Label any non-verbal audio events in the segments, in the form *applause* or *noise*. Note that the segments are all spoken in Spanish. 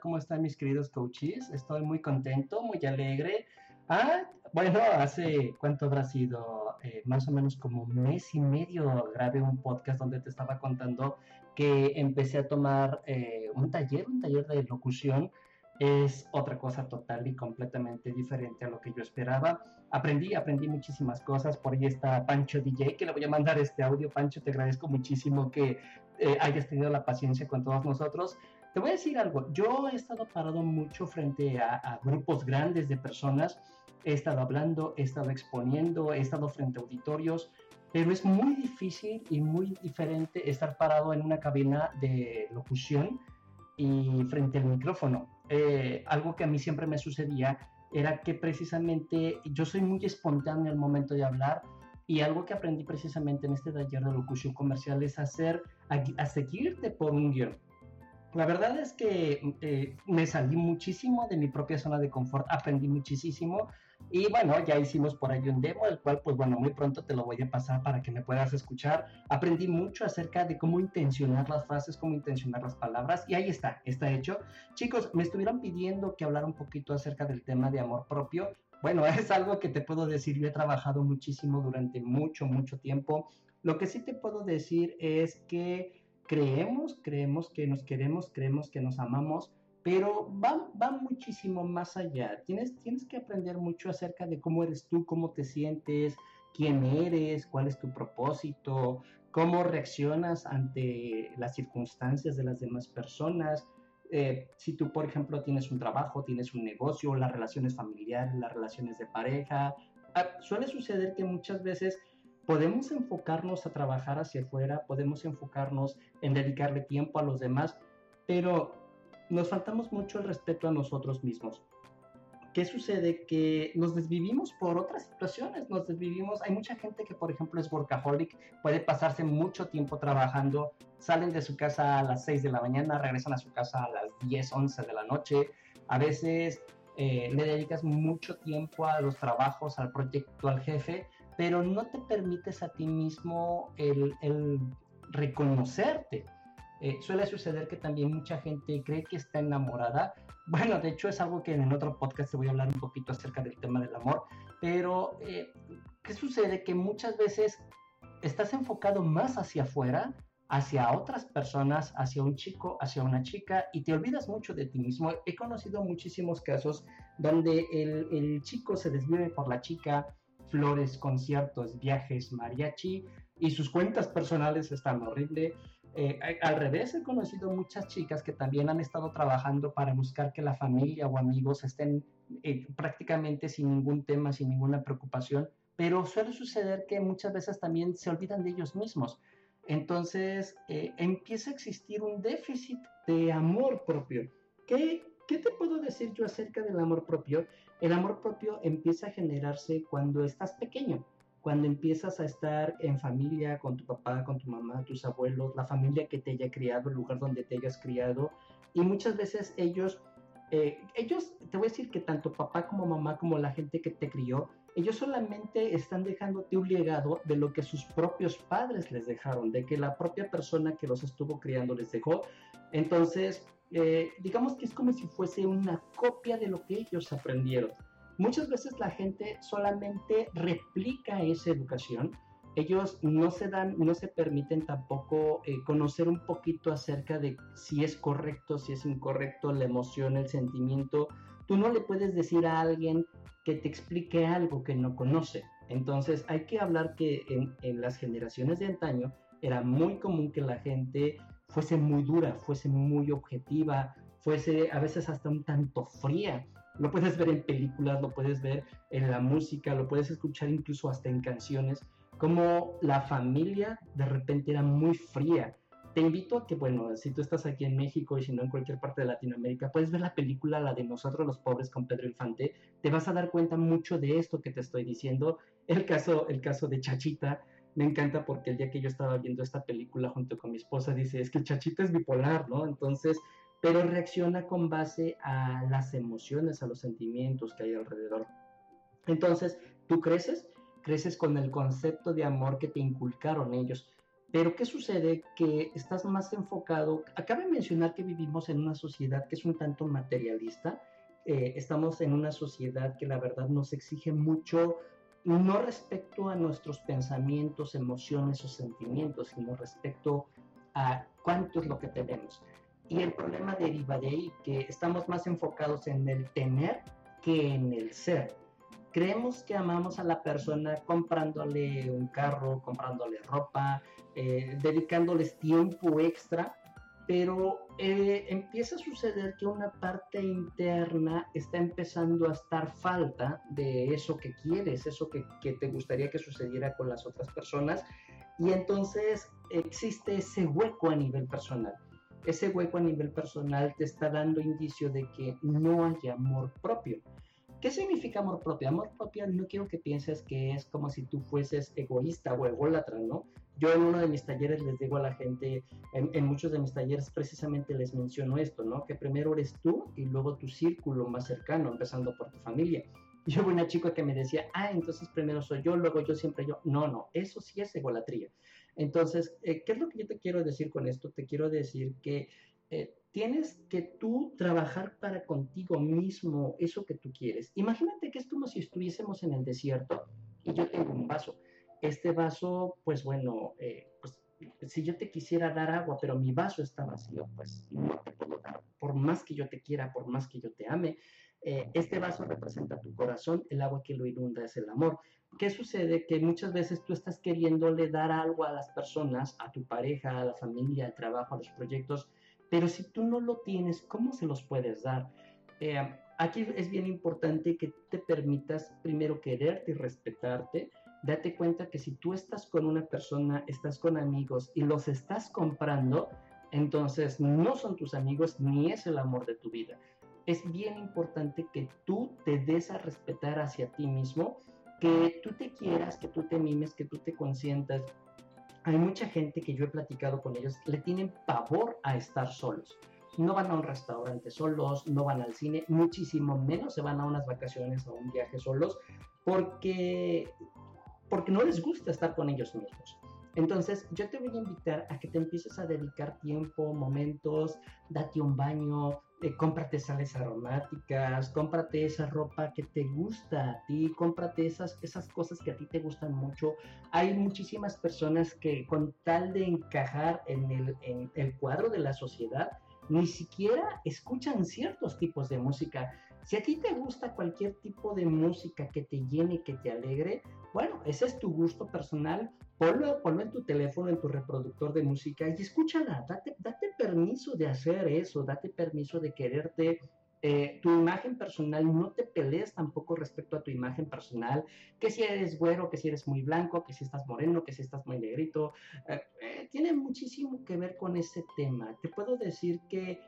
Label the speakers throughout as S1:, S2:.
S1: ¿Cómo están mis queridos coaches? Estoy muy contento, muy alegre. Ah, bueno, hace, ¿cuánto habrá sido? Eh, más o menos como un mes y medio grabé un podcast donde te estaba contando que empecé a tomar eh, un taller, un taller de locución es otra cosa total y completamente diferente a lo que yo esperaba. Aprendí, aprendí muchísimas cosas. Por ahí está Pancho DJ, que le voy a mandar este audio. Pancho, te agradezco muchísimo que eh, hayas tenido la paciencia con todos nosotros. Te voy a decir algo. Yo he estado parado mucho frente a, a grupos grandes de personas. He estado hablando, he estado exponiendo, he estado frente a auditorios pero es muy difícil y muy diferente estar parado en una cabina de locución y frente al micrófono. Eh, algo que a mí siempre me sucedía era que precisamente yo soy muy espontáneo al momento de hablar y algo que aprendí precisamente en este taller de locución comercial es hacer, a, seguirte por un guion. La verdad es que eh, me salí muchísimo de mi propia zona de confort, aprendí muchísimo y bueno, ya hicimos por ahí un demo, el cual pues bueno, muy pronto te lo voy a pasar para que me puedas escuchar. Aprendí mucho acerca de cómo intencionar las frases, cómo intencionar las palabras y ahí está, está hecho. Chicos, me estuvieron pidiendo que hablara un poquito acerca del tema de amor propio. Bueno, *laughs* es algo que te puedo decir, yo he trabajado muchísimo durante mucho, mucho tiempo. Lo que sí te puedo decir es que creemos, creemos que nos queremos, creemos que nos amamos, pero va, va muchísimo más allá. Tienes, tienes que aprender mucho acerca de cómo eres tú, cómo te sientes, quién eres, cuál es tu propósito, cómo reaccionas ante las circunstancias de las demás personas. Eh, si tú, por ejemplo, tienes un trabajo, tienes un negocio, las relaciones familiares, las relaciones de pareja, ah, suele suceder que muchas veces podemos enfocarnos a trabajar hacia afuera, podemos enfocarnos en dedicarle tiempo a los demás, pero nos faltamos mucho el respeto a nosotros mismos. ¿Qué sucede? Que nos desvivimos por otras situaciones, nos desvivimos. Hay mucha gente que, por ejemplo, es workaholic, puede pasarse mucho tiempo trabajando, salen de su casa a las 6 de la mañana, regresan a su casa a las 10, 11 de la noche. A veces eh, le dedicas mucho tiempo a los trabajos, al proyecto, al jefe, pero no te permites a ti mismo el, reconocerte eh, suele suceder que también mucha gente cree que está enamorada. Bueno, de hecho es algo que en el otro podcast te voy a hablar un poquito acerca del tema del amor, pero eh, ¿qué sucede? Que muchas veces estás enfocado más hacia afuera, hacia otras personas, hacia un chico, hacia una chica, y te olvidas mucho de ti mismo. He conocido muchísimos casos donde el chico se desvive por la chica, flores, conciertos, viajes, mariachi, y sus cuentas personales están horribles eh, al revés, he conocido muchas chicas que también han estado trabajando para buscar que la familia o amigos estén eh, prácticamente sin ningún tema, sin ninguna preocupación, pero suele suceder que muchas veces también se olvidan de ellos mismos. Entonces eh, empieza a existir un déficit de amor propio. ¿Qué, ¿Qué te puedo decir yo acerca del amor propio? El amor propio empieza a generarse cuando estás pequeño cuando empiezas a estar en familia con tu papá, con tu mamá, tus abuelos, la familia que te haya criado, el lugar donde te hayas criado, y muchas veces ellos, eh, ellos, te voy a decir que tanto papá como mamá, como la gente que te crió, ellos solamente están dejándote un legado de lo que sus propios padres les dejaron, de que la propia persona que los estuvo criando les dejó. Entonces, eh, digamos que es como si fuese una copia de lo que ellos aprendieron. Muchas veces la gente solamente replica esa educación. Ellos no se dan, no se permiten tampoco eh, conocer un poquito acerca de si es correcto, si es incorrecto, la emoción, el sentimiento. Tú no le puedes decir a alguien que te explique algo que no conoce. Entonces hay que hablar que en, en las generaciones de antaño era muy común que la gente fuese muy dura, fuese muy objetiva, fuese a veces hasta un tanto fría. Lo puedes ver en películas, lo puedes ver en la música, lo puedes escuchar incluso hasta en canciones, como la familia de repente era muy fría. Te invito a que, bueno, si tú estás aquí en México y si no en cualquier parte de Latinoamérica, puedes ver la película, la de Nosotros los Pobres con Pedro Infante. Te vas a dar cuenta mucho de esto que te estoy diciendo. El caso, el caso de Chachita, me encanta porque el día que yo estaba viendo esta película junto con mi esposa, dice, es que Chachita es bipolar, ¿no? Entonces, pero reacciona con base a las emociones, a los sentimientos que hay alrededor. Entonces, tú creces, creces con el concepto de amor que te inculcaron ellos. Pero ¿qué sucede? Que estás más enfocado, acaba de mencionar que vivimos en una sociedad que es un tanto materialista, eh, estamos en una sociedad que la verdad nos exige mucho, no respecto a nuestros pensamientos, emociones o sentimientos, sino respecto a cuánto es lo que tenemos. Y el problema deriva de ahí, que estamos más enfocados en el tener que en el ser. Creemos que amamos a la persona comprándole un carro, comprándole ropa, eh, dedicándoles tiempo extra, pero eh, empieza a suceder que una parte interna está empezando a estar falta de eso que quieres, eso que, que te gustaría que sucediera con las otras personas, y entonces existe ese hueco a nivel personal. Ese hueco a nivel personal te está dando indicio de que no hay amor propio. ¿Qué significa amor propio? Amor propio no quiero que pienses que es como si tú fueses egoísta o ególatra, ¿no? Yo en uno de mis talleres les digo a la gente, en, muchos de mis talleres precisamente les menciono esto, ¿no? Que primero eres tú y luego tu círculo más cercano, empezando por tu familia. Y hubo una chica que me decía, ah, entonces primero soy yo, luego yo siempre yo. No, no, eso sí es egolatría. Entonces, eh, ¿qué es lo que yo te quiero decir con esto? Te quiero decir que eh, tienes que tú trabajar para contigo mismo eso que tú quieres. Imagínate que es como si estuviésemos en el desierto y yo tengo un vaso. Este vaso, pues bueno, eh, pues si yo te quisiera dar agua, pero mi vaso está vacío, pues no te puedo dar. Por más que yo te quiera, por más que yo te ame, este vaso representa tu corazón, el agua que lo inunda es el amor. ¿Qué sucede? Que muchas veces tú estás queriéndole dar algo a las personas, a tu pareja, a la familia, al trabajo, a los proyectos, pero si tú no lo tienes, ¿cómo se los puedes dar? Eh, aquí es bien importante que te permitas primero quererte y respetarte. Date cuenta que si tú estás con una persona, estás con amigos y los estás comprando, entonces no son tus amigos ni es el amor de tu vida. Es bien importante que tú te des a respetar hacia ti mismo que tú te quieras, que tú te mimes, que tú te consientas. Hay mucha gente que yo he platicado con ellos, le tienen pavor a estar solos. No van a un restaurante solos, no van al cine, muchísimo menos se van a unas vacaciones o un viaje solos, porque, porque no les gusta estar con ellos mismos. Entonces, yo te voy a invitar a que te empieces a dedicar tiempo, momentos, date un baño, eh, cómprate sales aromáticas, cómprate esa ropa que te gusta a ti, cómprate esas, esas cosas que a ti te gustan mucho. Hay muchísimas personas que con tal de encajar en el, en el cuadro de la sociedad, ni siquiera escuchan ciertos tipos de música. Si a ti te gusta cualquier tipo de música que te llene, que te alegre, bueno, ese es tu gusto personal, ponlo, en tu teléfono, en tu reproductor de música y escúchala, date, date permiso de hacer eso, date permiso de quererte. Eh, tu imagen personal, no te pelees tampoco respecto a tu imagen personal, que si eres güero, que si eres muy blanco, que si estás moreno, que si estás muy negrito, eh, eh, tiene muchísimo que ver con ese tema. Te puedo decir que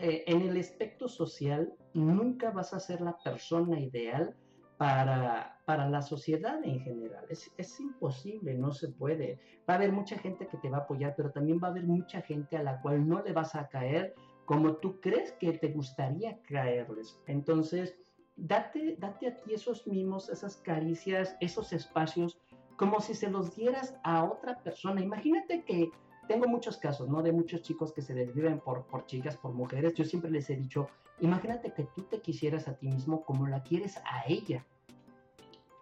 S1: en el aspecto social nunca vas a ser la persona ideal para, para la sociedad en general. Es, es, imposible, no se puede. Va a haber mucha gente que te va a apoyar, pero también va a haber mucha gente a la cual no le vas a caer como tú crees que te gustaría caerles. Entonces, date, date a ti esos mimos, esas caricias, esos espacios, como si se los dieras a otra persona. Imagínate que tengo muchos casos, ¿no? De muchos chicos que se desviven por, por chicas, por mujeres. Yo siempre les he dicho, imagínate que tú te quisieras a ti mismo como la quieres a ella.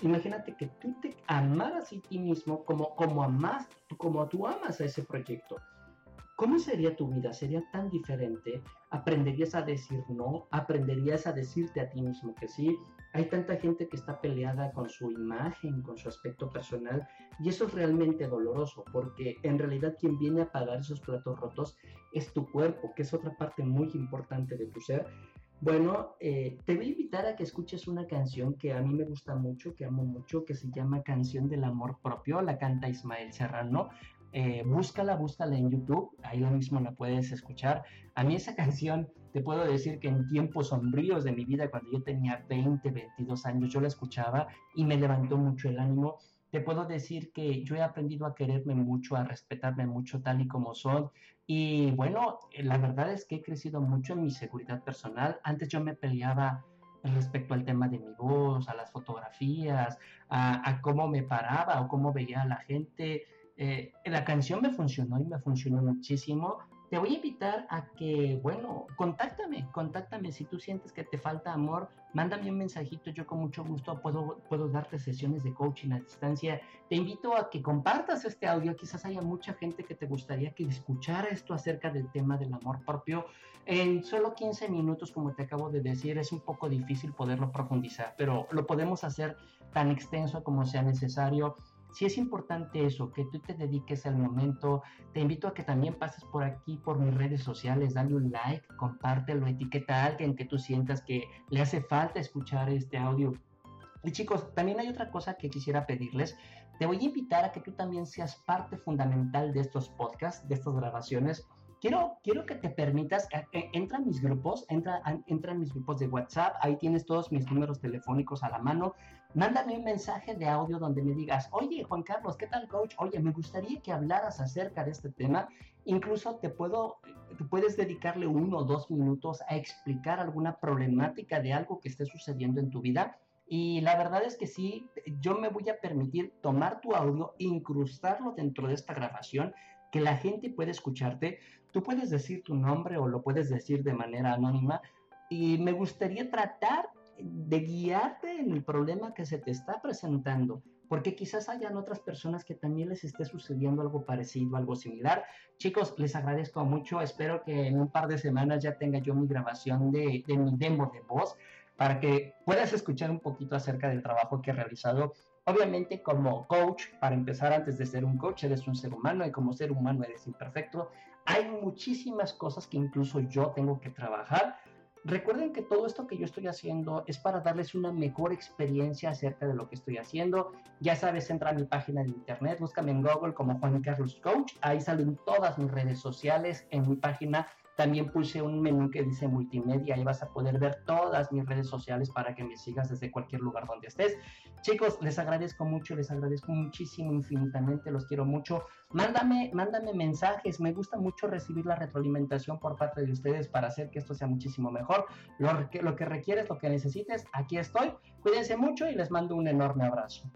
S1: Imagínate que tú te amaras a ti mismo como, como, amas, como tú amas a ese proyecto. ¿Cómo sería tu vida? ¿Sería tan diferente? ¿Aprenderías a decir no? ¿Aprenderías a decirte a ti mismo que sí? Hay tanta gente que está peleada con su imagen, con su aspecto personal, y eso es realmente doloroso, porque en realidad quien viene a pagar esos platos rotos es tu cuerpo, que es otra parte muy importante de tu ser. Bueno, eh, te voy a invitar a que escuches una canción que a mí me gusta mucho, que amo mucho, que se llama Canción del Amor Propio, la canta Ismael Serrano. Eh, búscala, búscala en YouTube, ahí lo mismo la puedes escuchar. A mí esa *laughs* canción, te puedo decir que en tiempos sombríos de mi vida, cuando yo tenía 20, 22 años, yo la escuchaba y me levantó mucho el ánimo. Te puedo decir que yo he aprendido a quererme mucho, a respetarme mucho tal y como soy. Y bueno, la verdad es que he crecido mucho en mi seguridad personal. Antes yo me peleaba respecto al tema de mi voz, a las fotografías, a, a cómo me paraba o cómo veía a la gente Eh, la canción me funcionó y me funcionó muchísimo te voy a invitar a que, bueno, contáctame, contáctame. Si tú sientes que te falta amor, mándame un mensajito. Yo con mucho gusto puedo, puedo darte sesiones de coaching a distancia. Te invito a que compartas este audio. Quizás haya mucha gente que te gustaría que escuchara esto acerca del tema del amor propio. En solo 15 minutos, como te acabo de decir, es un poco difícil poderlo profundizar, pero lo podemos hacer tan extenso como sea necesario si es importante eso, que tú te dediques al momento. Te invito a que también pases por aquí, por mis redes sociales, dale un like, compártelo, etiqueta a alguien que tú sientas que le hace falta escuchar este audio. Y chicos, también hay otra cosa que quisiera pedirles. Te voy a invitar a que tú también seas parte fundamental de estos podcasts, de estas grabaciones quiero, quiero que te permitas, eh, entra a mis grupos, entra, entra en mis grupos de WhatsApp, ahí tienes todos mis números telefónicos a la mano, mándame un mensaje de audio donde me digas, oye Juan Carlos, ¿qué tal coach? Oye, me gustaría que hablaras acerca de este tema, incluso te puedo, te puedes dedicarle uno o dos minutos a explicar alguna problemática de algo que esté sucediendo en tu vida. Y la verdad es que sí, yo me voy a permitir tomar tu audio, incrustarlo dentro de esta grabación, que la gente puede escucharte, Tú puedes decir tu nombre o lo puedes decir de manera anónima y me gustaría tratar de guiarte en el problema que se te está presentando, porque quizás hayan otras personas que también les esté sucediendo algo parecido, algo similar. Chicos, les agradezco mucho, espero que en un par de semanas ya tenga yo mi grabación de, de mi demo de voz para que puedas escuchar un poquito acerca del trabajo que he realizado Obviamente como coach, para empezar antes de ser un coach, eres un ser humano y como ser humano eres imperfecto. Hay muchísimas cosas que incluso yo tengo que trabajar. Recuerden que todo esto que yo estoy haciendo es para darles una mejor experiencia acerca de lo que estoy haciendo. Ya sabes, entra a mi página de internet, búscame en Google como Juan Carlos Coach. Ahí salen todas mis redes sociales. En mi página también puse un menú que dice multimedia y vas a poder ver todas mis redes sociales para que me sigas desde cualquier lugar donde estés. Chicos, les agradezco mucho, les agradezco muchísimo, infinitamente, los quiero mucho. Mándame, mándame mensajes, me gusta mucho recibir la retroalimentación por parte de ustedes para hacer que esto sea muchísimo mejor. Lo que, lo que requieres, lo que necesites, aquí estoy. Cuídense mucho y les mando un enorme abrazo.